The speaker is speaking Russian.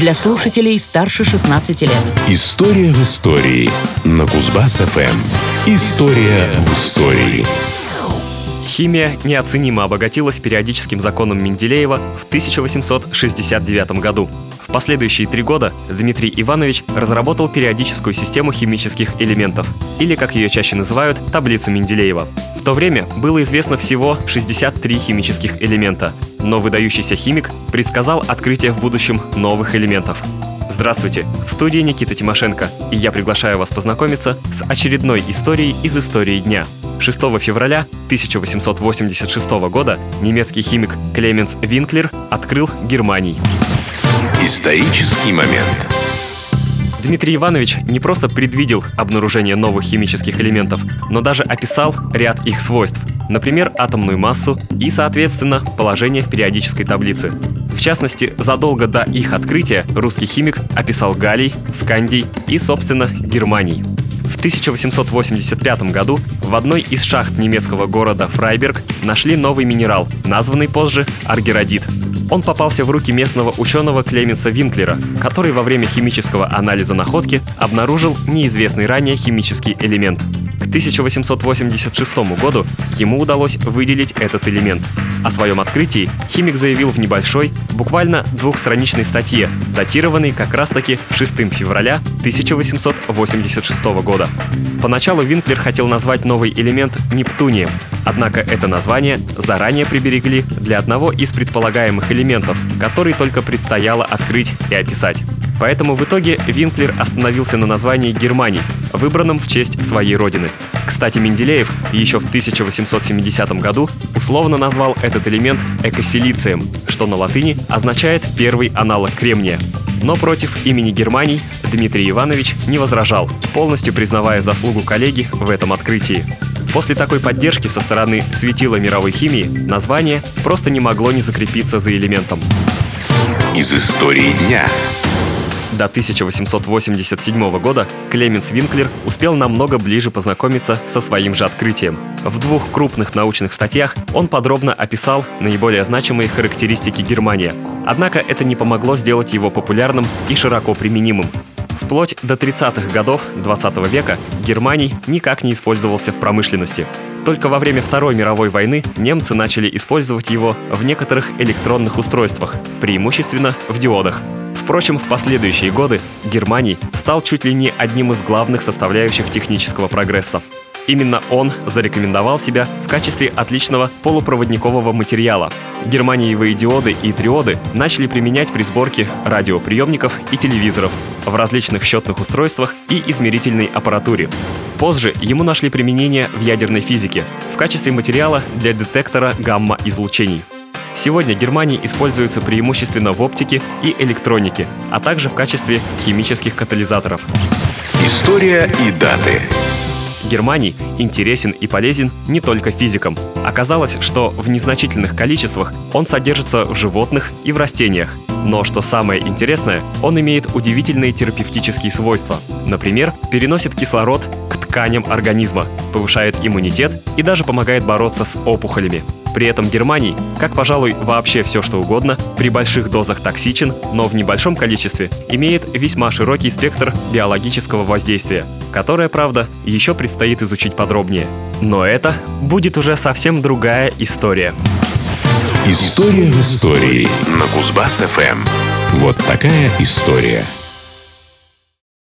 для слушателей старше 16 лет. История в истории на Кузбасс-ФМ. История в истории. Химия неоценимо обогатилась периодическим законом Менделеева в 1869 году. В последующие три года Дмитрий Иванович разработал периодическую систему химических элементов, или, как ее чаще называют, таблицу Менделеева. В то время было известно всего 63 химических элемента, но выдающийся химик предсказал открытие в будущем новых элементов. Здравствуйте! В студии Никита Тимошенко, и я приглашаю вас познакомиться с очередной историей из истории дня. 6 февраля 1886 года немецкий химик Клеменс Винклер открыл Германии. Исторический момент. Дмитрий Иванович не просто предвидел обнаружение новых химических элементов, но даже описал ряд их свойств, например, атомную массу и, соответственно, положение в периодической таблице. В частности, задолго до их открытия русский химик описал галлий, скандий и, собственно, германий. В 1885 году в одной из шахт немецкого города Фрайберг нашли новый минерал, названный позже аргеродит. Он попался в руки местного ученого Клеменса Винклера, который во время химического анализа находки обнаружил неизвестный ранее химический элемент. К 1886 году ему удалось выделить этот элемент. О своем открытии химик заявил в небольшой, буквально двухстраничной статье, датированной как раз-таки 6 февраля 1886 года. Поначалу Винклер хотел назвать новый элемент Нептунием, однако это название заранее приберегли для одного из предполагаемых элементов, который только предстояло открыть и описать. Поэтому в итоге Винклер остановился на названии Германии, выбранном в честь своей родины. Кстати, Менделеев еще в 1870 году условно назвал этот элемент экосилицием, что на латыни означает «первый аналог кремния». Но против имени Германии Дмитрий Иванович не возражал, полностью признавая заслугу коллеги в этом открытии. После такой поддержки со стороны светила мировой химии название просто не могло не закрепиться за элементом. Из истории дня. До 1887 года Клеменс Винклер успел намного ближе познакомиться со своим же открытием. В двух крупных научных статьях он подробно описал наиболее значимые характеристики Германии. Однако это не помогло сделать его популярным и широко применимым. Вплоть до 30-х годов 20 века Германий никак не использовался в промышленности. Только во время Второй мировой войны немцы начали использовать его в некоторых электронных устройствах, преимущественно в диодах. Впрочем, в последующие годы Германий стал чуть ли не одним из главных составляющих технического прогресса. Именно он зарекомендовал себя в качестве отличного полупроводникового материала. Германиевые диоды и триоды начали применять при сборке радиоприемников и телевизоров в различных счетных устройствах и измерительной аппаратуре. Позже ему нашли применение в ядерной физике в качестве материала для детектора гамма-излучений. Сегодня Германия используется преимущественно в оптике и электронике, а также в качестве химических катализаторов. История и даты. Германий интересен и полезен не только физикам. Оказалось, что в незначительных количествах он содержится в животных и в растениях. Но что самое интересное, он имеет удивительные терапевтические свойства. Например, переносит кислород к тканям организма, повышает иммунитет и даже помогает бороться с опухолями. При этом Германий, как, пожалуй, вообще все что угодно, при больших дозах токсичен, но в небольшом количестве имеет весьма широкий спектр биологического воздействия, которое, правда, еще предстоит изучить подробнее. Но это будет уже совсем другая история. История в истории на Кузбасс-ФМ. Вот такая история.